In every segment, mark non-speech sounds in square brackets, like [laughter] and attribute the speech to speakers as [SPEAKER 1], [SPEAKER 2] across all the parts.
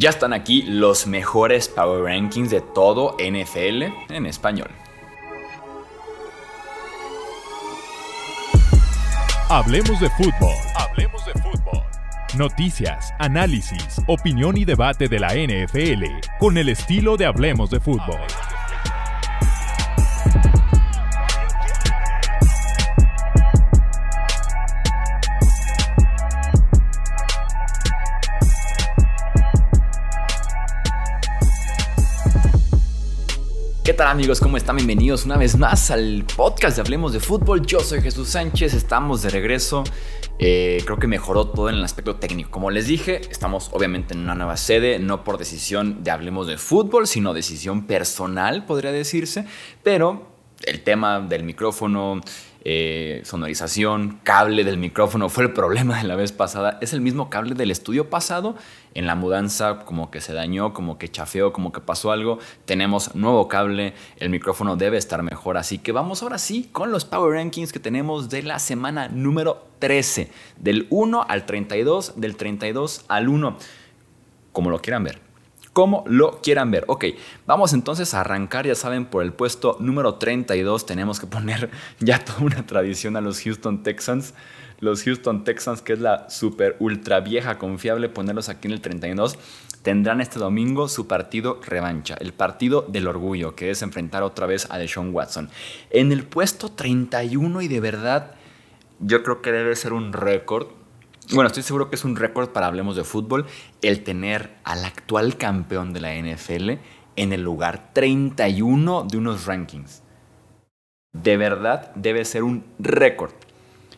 [SPEAKER 1] Ya están aquí los mejores Power Rankings de todo NFL en español.
[SPEAKER 2] Hablemos de fútbol. Hablemos de fútbol. Noticias, análisis, opinión y debate de la NFL con el estilo de Hablemos de fútbol.
[SPEAKER 1] Tal amigos? ¿Cómo están? Bienvenidos una vez más al podcast de Hablemos de Fútbol. Yo soy Jesús Sánchez, estamos de regreso. Eh, creo que mejoró todo en el aspecto técnico. Como les dije, estamos obviamente en una nueva sede, no por decisión de Hablemos de Fútbol, sino decisión personal, podría decirse. Pero el tema del micrófono, eh, sonorización, cable del micrófono fue el problema de la vez pasada. Es el mismo cable del estudio pasado. En la mudanza como que se dañó, como que chafeó, como que pasó algo. Tenemos nuevo cable, el micrófono debe estar mejor. Así que vamos ahora sí con los Power Rankings que tenemos de la semana número 13. Del 1 al 32, del 32 al 1. Como lo quieran ver como lo quieran ver. Ok, vamos entonces a arrancar, ya saben, por el puesto número 32 tenemos que poner [laughs] ya toda una tradición a los Houston Texans. Los Houston Texans, que es la super ultra vieja confiable, ponerlos aquí en el 32, tendrán este domingo su partido revancha, el partido del orgullo, que es enfrentar otra vez a Deshaun Watson. En el puesto 31 y de verdad, yo creo que debe ser un récord bueno, estoy seguro que es un récord para Hablemos de Fútbol el tener al actual campeón de la NFL en el lugar 31 de unos rankings. De verdad debe ser un récord.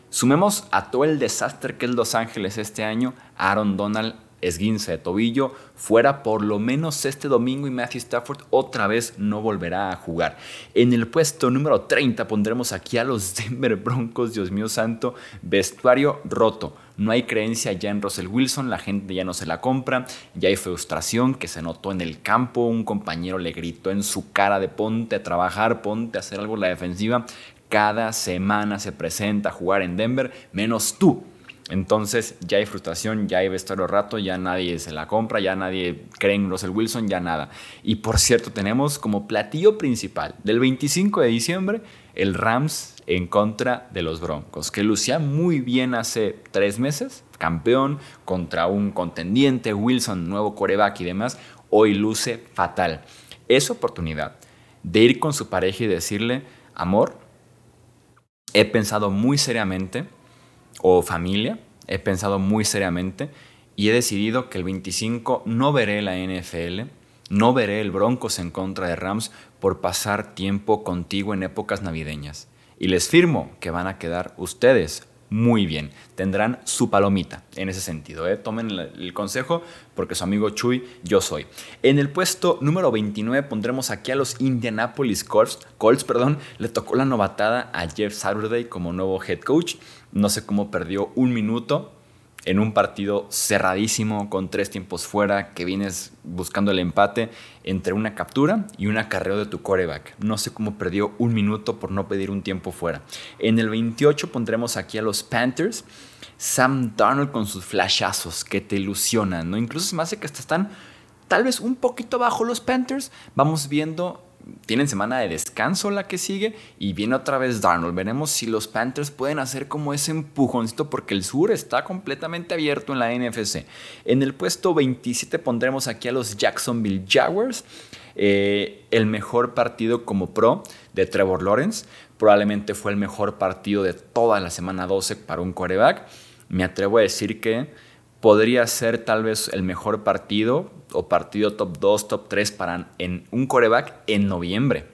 [SPEAKER 1] Sumemos a todo el desastre que es Los Ángeles este año, Aaron Donald esguince de tobillo, fuera por lo menos este domingo y Matthew Stafford otra vez no volverá a jugar. En el puesto número 30 pondremos aquí a los [laughs] Denver Broncos, Dios mío santo, vestuario roto. No hay creencia ya en Russell Wilson, la gente ya no se la compra, ya hay frustración que se notó en el campo, un compañero le gritó en su cara de ponte a trabajar, ponte a hacer algo en la defensiva. Cada semana se presenta a jugar en Denver, menos tú entonces ya hay frustración, ya hay vestuario rato, ya nadie se la compra, ya nadie cree en Russell Wilson, ya nada. Y por cierto, tenemos como platillo principal del 25 de diciembre el Rams en contra de los Broncos, que lucía muy bien hace tres meses, campeón contra un contendiente, Wilson, nuevo coreback y demás, hoy luce fatal. Es oportunidad de ir con su pareja y decirle, amor, he pensado muy seriamente o familia, he pensado muy seriamente y he decidido que el 25 no veré la NFL, no veré el Broncos en contra de Rams por pasar tiempo contigo en épocas navideñas. Y les firmo que van a quedar ustedes muy bien. Tendrán su palomita en ese sentido. ¿eh? Tomen el, consejo porque su amigo Chuy yo soy. En el puesto número 29 pondremos aquí a los Indianapolis Colts. Colts perdón, le tocó la novatada a Jeff Saturday como nuevo head coach. No sé cómo perdió un minuto en un partido cerradísimo con tres tiempos fuera, que vienes buscando el empate entre una captura y un acarreo de tu coreback. No sé cómo perdió un minuto por no pedir un tiempo fuera. En el 28 pondremos aquí a los Panthers. Sam Darnold con sus flashazos que te ilusionan, ¿no? Incluso se me hace que hasta están tal vez un poquito bajo los Panthers. Vamos viendo tienen semana de descanso la que sigue y viene otra vez Darnold. Veremos si los Panthers pueden hacer como ese empujoncito porque el sur está completamente abierto en la NFC. En el puesto 27 pondremos aquí a los Jacksonville Jaguars. Eh, el mejor partido como pro de Trevor Lawrence. Probablemente fue el mejor partido de toda la semana 12 para un quarterback. Me atrevo a decir que podría ser tal vez el mejor partido o partido top 2, top 3 para en un coreback en noviembre.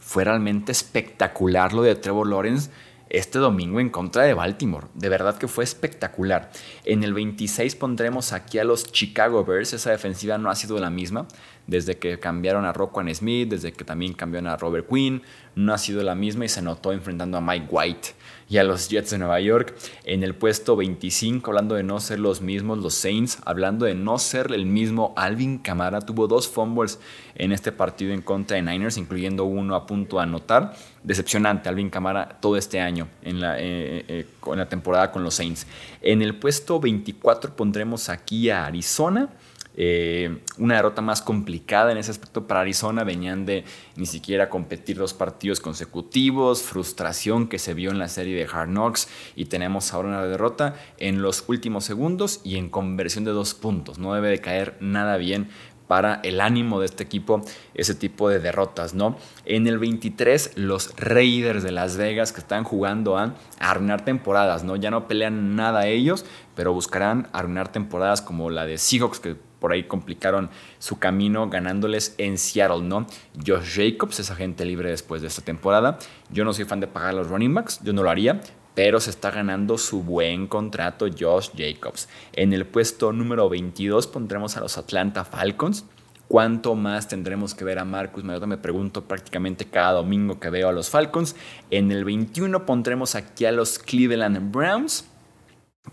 [SPEAKER 1] Fue realmente espectacular lo de Trevor Lawrence este domingo en contra de Baltimore. De verdad que fue espectacular. En el 26 pondremos aquí a los Chicago Bears. Esa defensiva no ha sido la misma desde que cambiaron a Roquan Smith, desde que también cambiaron a Robert Quinn. No ha sido la misma y se notó enfrentando a Mike White y a los Jets de Nueva York. En el puesto 25, hablando de no ser los mismos, los Saints, hablando de no ser el mismo, Alvin Kamara tuvo dos fumbles en este partido en contra de Niners, incluyendo uno a punto de anotar. Decepcionante Alvin Kamara todo este año en la, eh, eh, en la temporada con los Saints. En el puesto 24 pondremos aquí a Arizona Eh, una derrota más complicada en ese aspecto para Arizona. Venían de ni siquiera competir dos partidos consecutivos, frustración que se vio en la serie de Hard Knocks y tenemos ahora una derrota en los últimos segundos y en conversión de dos puntos. No debe de caer nada bien para el ánimo de este equipo ese tipo de derrotas, ¿no? En el 23 los Raiders de Las Vegas que están jugando a arruinar temporadas, ¿no? Ya no pelean nada ellos, pero buscarán arruinar temporadas como la de Seahawks que por ahí complicaron su camino ganándoles en Seattle, ¿no? Josh Jacobs es agente libre después de esta temporada. Yo no soy fan de pagar los running backs, yo no lo haría, pero se está ganando su buen contrato Josh Jacobs. En el puesto número 22 pondremos a los Atlanta Falcons. ¿Cuánto más tendremos que ver a Marcus Mariota? Me pregunto prácticamente cada domingo que veo a los Falcons. En el 21 pondremos aquí a los Cleveland Browns.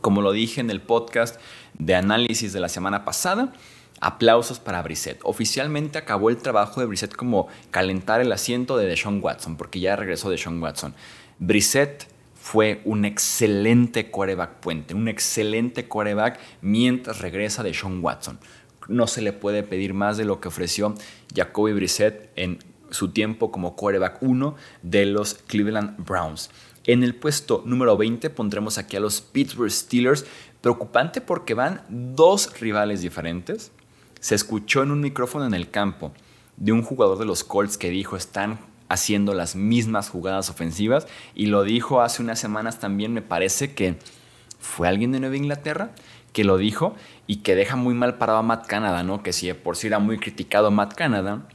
[SPEAKER 1] Como lo dije en el podcast de análisis de la semana pasada, aplausos para Brissett. Oficialmente acabó el trabajo de Brissett como calentar el asiento de Deshaun Watson, porque ya regresó Deshaun Watson. Brissett fue un excelente quarterback puente, un excelente quarterback mientras regresa Deshaun Watson. No se le puede pedir más de lo que ofreció Jacoby Brissett en su tiempo como quarterback 1 de los Cleveland Browns. En el puesto número 20 pondremos aquí a los Pittsburgh Steelers. Preocupante porque van dos rivales diferentes. Se escuchó en un micrófono en el campo de un jugador de los Colts que dijo están haciendo las mismas jugadas ofensivas y lo dijo hace unas semanas también me parece que fue alguien de Nueva Inglaterra que lo dijo y que deja muy mal parado a Matt Canada, ¿no? Que si por sí era muy criticado Matt Canada,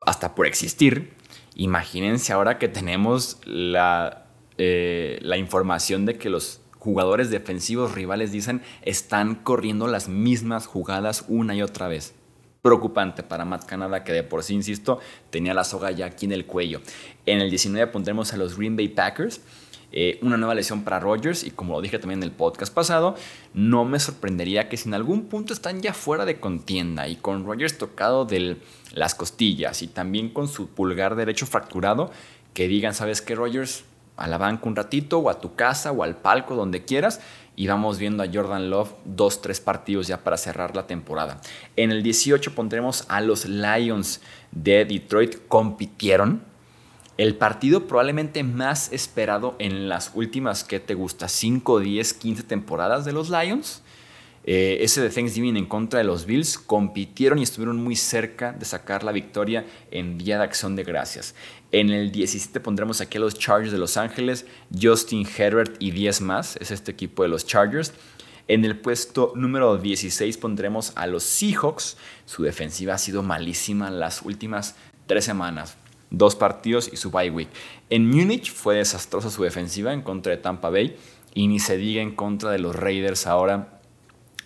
[SPEAKER 1] hasta por existir, imagínense ahora que tenemos la, eh, la información de que los jugadores defensivos rivales dicen están corriendo las mismas jugadas una y otra vez. Preocupante para Matt Canada, que de por sí, insisto, tenía la soga ya aquí en el cuello. En el 19 pondremos a los Green Bay Packers eh, una nueva lesión para Rodgers y como lo dije también en el podcast pasado, no me sorprendería que si en algún punto están ya fuera de contienda y con Rodgers tocado de las costillas y también con su pulgar derecho fracturado, que digan, ¿sabes qué, Rodgers? A la banca un ratito o a tu casa o al palco, donde quieras, y vamos viendo a Jordan Love dos, tres partidos ya para cerrar la temporada. En el 18 pondremos a los Lions de Detroit, compitieron, el partido probablemente más esperado en las últimas, ¿qué te gusta? 5, 10, 15 temporadas de los Lions. Eh, ese de Thanksgiving en contra de los Bills compitieron y estuvieron muy cerca de sacar la victoria en Día de Acción de Gracias. En el 17 pondremos aquí a los Chargers de Los Ángeles, Justin Herbert y 10 más, es este equipo de los Chargers. En el puesto número 16 pondremos a los Seahawks. Su defensiva ha sido malísima las últimas tres semanas dos partidos y su bye week. En Múnich fue desastrosa su defensiva en contra de Tampa Bay y ni se diga en contra de los Raiders ahora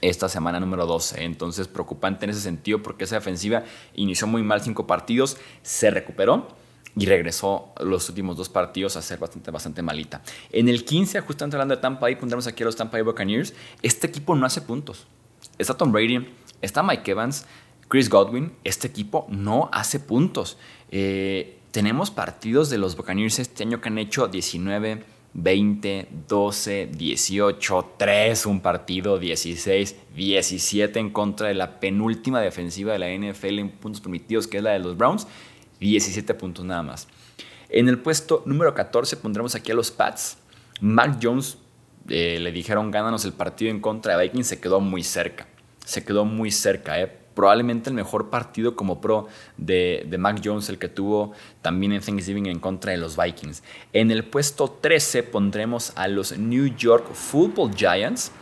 [SPEAKER 1] esta semana número 12. Entonces preocupante en ese sentido porque esa defensiva inició muy mal cinco partidos, se recuperó y regresó los últimos dos partidos a ser bastante, bastante malita. En el 15, justamente hablando de Tampa Bay, pondremos aquí a los Tampa Bay Buccaneers. Este equipo no hace puntos. Está Tom Brady, está Mike Evans, Chris Godwin. Este equipo no hace puntos. Eh, tenemos partidos de los Buccaneers este año que han hecho 19, 20, 12, 18, 3 un partido, 16, 17 en contra de la penúltima defensiva de la NFL en puntos permitidos, que es la de los Browns, 17 puntos nada más. En el puesto número 14 pondremos aquí a los Pats. Mac Jones eh, le dijeron gánanos el partido en contra de Vikings, se quedó muy cerca. Se quedó muy cerca, ¿eh? Probablemente el mejor partido como pro de, Mac Jones, el que tuvo también en Thanksgiving en contra de los Vikings. En el puesto 13 pondremos a los New York Football Giants.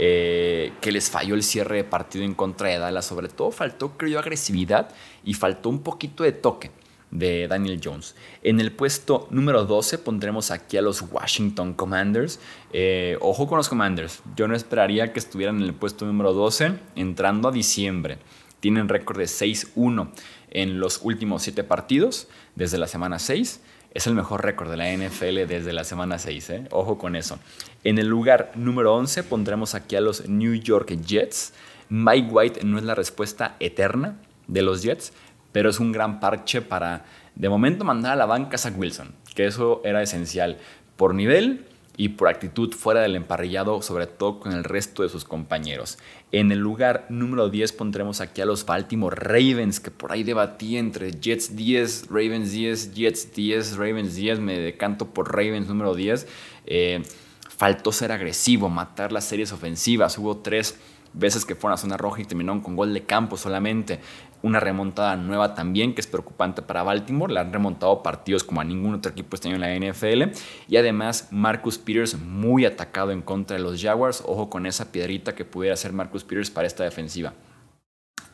[SPEAKER 1] Eh, que les falló el cierre de partido en contra de Dallas. Sobre todo faltó, creo agresividad y faltó un poquito de toque de Daniel Jones. En el puesto número 12 pondremos aquí a los Washington Commanders. Eh, ojo con los Commanders. Yo no esperaría que estuvieran en el puesto número 12 entrando a diciembre. Tienen récord de 6-1 en los últimos 7 partidos desde la semana 6. Es el mejor récord de la NFL desde la semana 6. ¿eh? Ojo con eso. En el lugar número 11 pondremos aquí a los New York Jets. Mike White no es la respuesta eterna de los Jets, pero es un gran parche para, de momento, mandar a la banca a Zach Wilson, que eso era esencial por nivel y por actitud fuera del emparrillado, sobre todo con el resto de sus compañeros. En el lugar número 10 pondremos aquí a los Baltimore Ravens, que por ahí debatí entre Jets 10, Ravens 10, Jets 10, Ravens 10, me decanto por Ravens número 10. Eh, faltó ser agresivo, matar las series ofensivas, hubo tres veces que fueron a zona roja y terminaron con gol de campo solamente. Una remontada nueva también, que es preocupante para Baltimore. Le han remontado partidos como a ningún otro equipo este año en la NFL. Y además, Marcus Peters muy atacado en contra de los Jaguars. Ojo con esa piedrita que pudiera ser Marcus Peters para esta defensiva.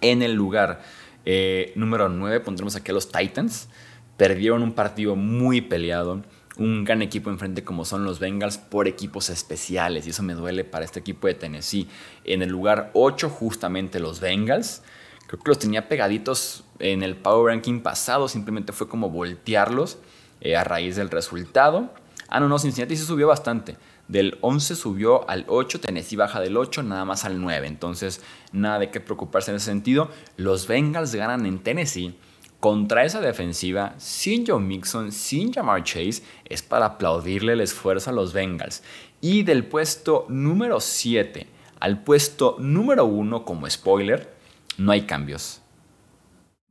[SPEAKER 1] En el lugar eh, número 9 pondremos aquí a los Titans. Perdieron un partido muy peleado un gran equipo enfrente como son los Bengals por equipos especiales y eso me duele para este equipo de Tennessee. En el lugar 8 justamente los Bengals. Creo que los tenía pegaditos en el Power Ranking pasado, simplemente fue como voltearlos eh, a raíz del resultado. Ah, no, no, Cincinnati se subió bastante. Del 11 subió al 8, Tennessee baja del 8 nada más al 9. Entonces, nada de qué preocuparse en ese sentido. Los Bengals ganan en Tennessee contra esa defensiva, sin Joe Mixon, sin Jamar Chase, es para aplaudirle el esfuerzo a los Bengals. Y del puesto número 7 al puesto número 1 como spoiler, no hay cambios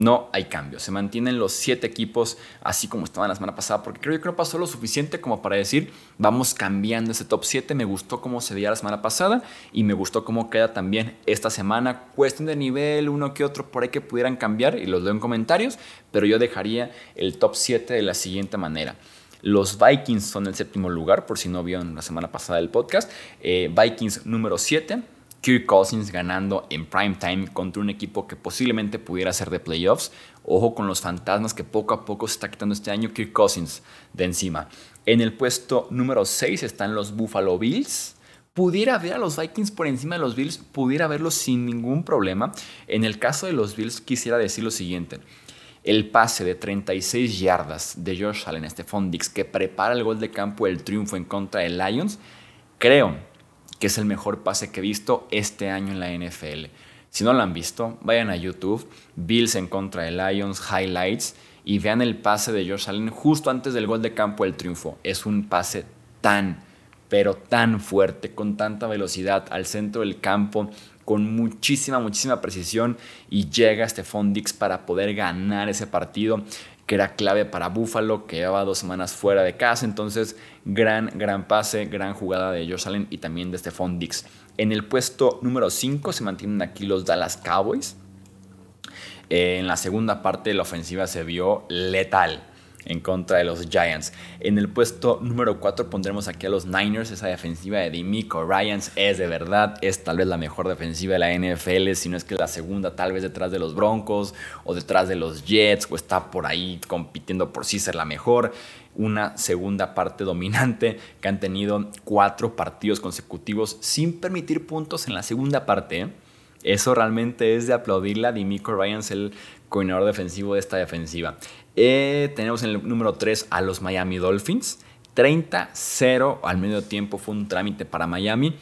[SPEAKER 1] no hay cambios. Se mantienen los siete equipos así como estaban la semana pasada, porque creo que no pasó lo suficiente como para decir, vamos cambiando ese top 7. Me gustó cómo se veía la semana pasada y me gustó cómo queda también esta semana. Cuestión de nivel, uno que otro por ahí que pudieran cambiar y los leo en comentarios, pero yo dejaría el top 7 de la siguiente manera. Los Vikings son el séptimo lugar, por si no vieron la semana pasada el podcast. Eh, Vikings número 7. Kirk Cousins ganando en prime time contra un equipo que posiblemente pudiera ser de playoffs. Ojo con los fantasmas que poco a poco se está quitando este año Kirk Cousins de encima. En el puesto número 6 están los Buffalo Bills. Pudiera ver a los Vikings por encima de los Bills, pudiera verlos sin ningún problema. En el caso de los Bills quisiera decir lo siguiente. El pase de 36 yardas de Josh Allen, este Dix, que prepara el gol de campo del triunfo en contra de Lions, creo que es el mejor pase que he visto este año en la NFL. Si no lo han visto, vayan a YouTube, Bills en contra de Lions, Highlights, y vean el pase de George Allen justo antes del gol de campo del triunfo. Es un pase tan, pero tan fuerte, con tanta velocidad al centro del campo, con muchísima, muchísima precisión, y llega Stephon Dix para poder ganar ese partido que era clave para Buffalo, que llevaba dos semanas fuera de casa. Entonces, gran, gran pase, gran jugada de Josh Allen y también de Stephon Dix. En el puesto número 5 se mantienen aquí los Dallas Cowboys. Eh, en la segunda parte la ofensiva se vio letal en contra de los Giants. En el puesto número 4 pondremos aquí a los Niners. Esa defensiva de Dimico Ryans es de verdad, es tal vez la mejor defensiva de la NFL, si no es que la segunda, tal vez detrás de los Broncos o detrás de los Jets, o está por ahí compitiendo por sí ser la mejor. Una segunda parte [laughs] dominante que han tenido cuatro partidos consecutivos sin permitir puntos en la segunda parte. Eso realmente es de aplaudirle a Dimico Ryans, el coordinador defensivo de esta defensiva. Eh, tenemos en el número 3 a los Miami Dolphins. 30-0 al medio tiempo fue un trámite para Miami.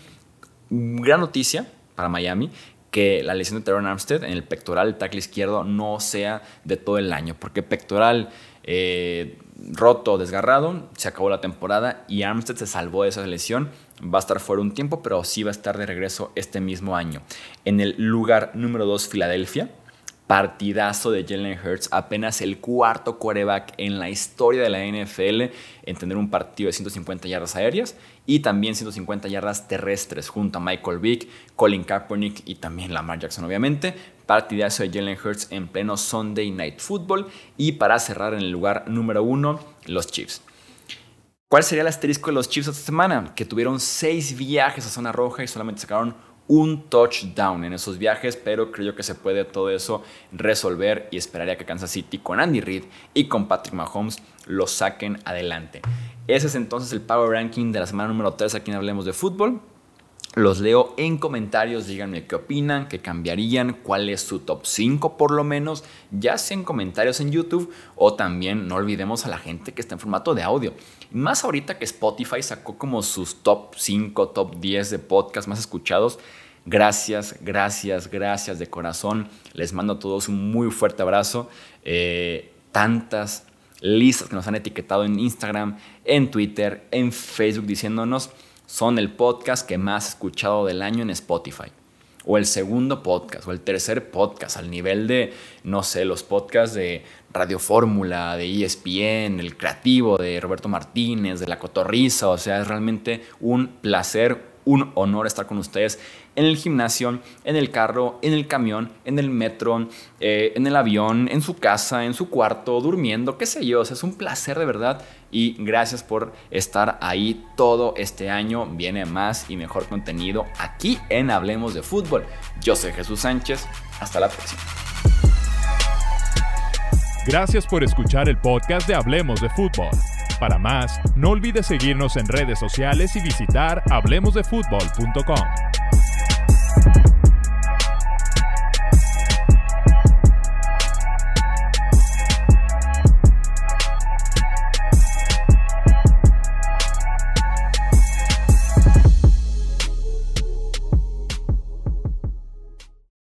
[SPEAKER 1] Gran noticia para Miami que la lesión de Teron Armstead en el pectoral, el tackle izquierdo, no sea de todo el año, porque pectoral eh, roto, desgarrado, se acabó la temporada y Armstead se salvó de esa lesión. Va a estar fuera un tiempo, pero sí va a estar de regreso este mismo año. En el lugar número 2, Filadelfia partidazo de Jalen Hurts, apenas el cuarto quarterback en la historia de la NFL en tener un partido de 150 yardas aéreas y también 150 yardas terrestres junto a Michael Vick, Colin Kaepernick y también Lamar Jackson obviamente. Partidazo de Jalen Hurts en pleno Sunday Night Football y para cerrar en el lugar número uno, los Chiefs. ¿Cuál sería el asterisco de los Chiefs esta semana? Que tuvieron seis viajes a zona roja y solamente sacaron un touchdown en esos viajes, pero creo que se puede todo eso resolver y esperaría que Kansas City con Andy Reid y con Patrick Mahomes lo saquen adelante. Ese es entonces el Power Ranking de la semana número 3 aquí en Hablemos de Fútbol. Los leo en comentarios, díganme qué opinan, qué cambiarían, cuál es su top 5 por lo menos, ya sea en comentarios en YouTube o también no olvidemos a la gente que está en formato de audio. Más ahorita que Spotify sacó como sus top 5, top 10 de podcast más escuchados, Gracias, gracias, gracias de corazón. Les mando a todos un muy fuerte abrazo. Eh, tantas listas que nos han etiquetado en Instagram, en Twitter, en Facebook diciéndonos son el podcast que más escuchado del año en Spotify. O el segundo podcast, o el tercer podcast, al nivel de, no sé, los podcasts de Radio Fórmula, de ESPN, el creativo de Roberto Martínez, de La Cotorriza. O sea, es realmente un placer, un honor estar con ustedes en el gimnasio, en el carro, en el camión, en el metro, eh, en el avión, en su casa, en su cuarto, durmiendo, qué sé yo. Es un placer de verdad y gracias por estar ahí todo este año. Viene más y mejor contenido aquí en Hablemos de Fútbol. Yo soy Jesús Sánchez. Hasta la próxima.
[SPEAKER 2] Gracias por escuchar el podcast de Hablemos de Fútbol. Para más, no olvides seguirnos en redes sociales y visitar hablemosdefutbol.com. Bye.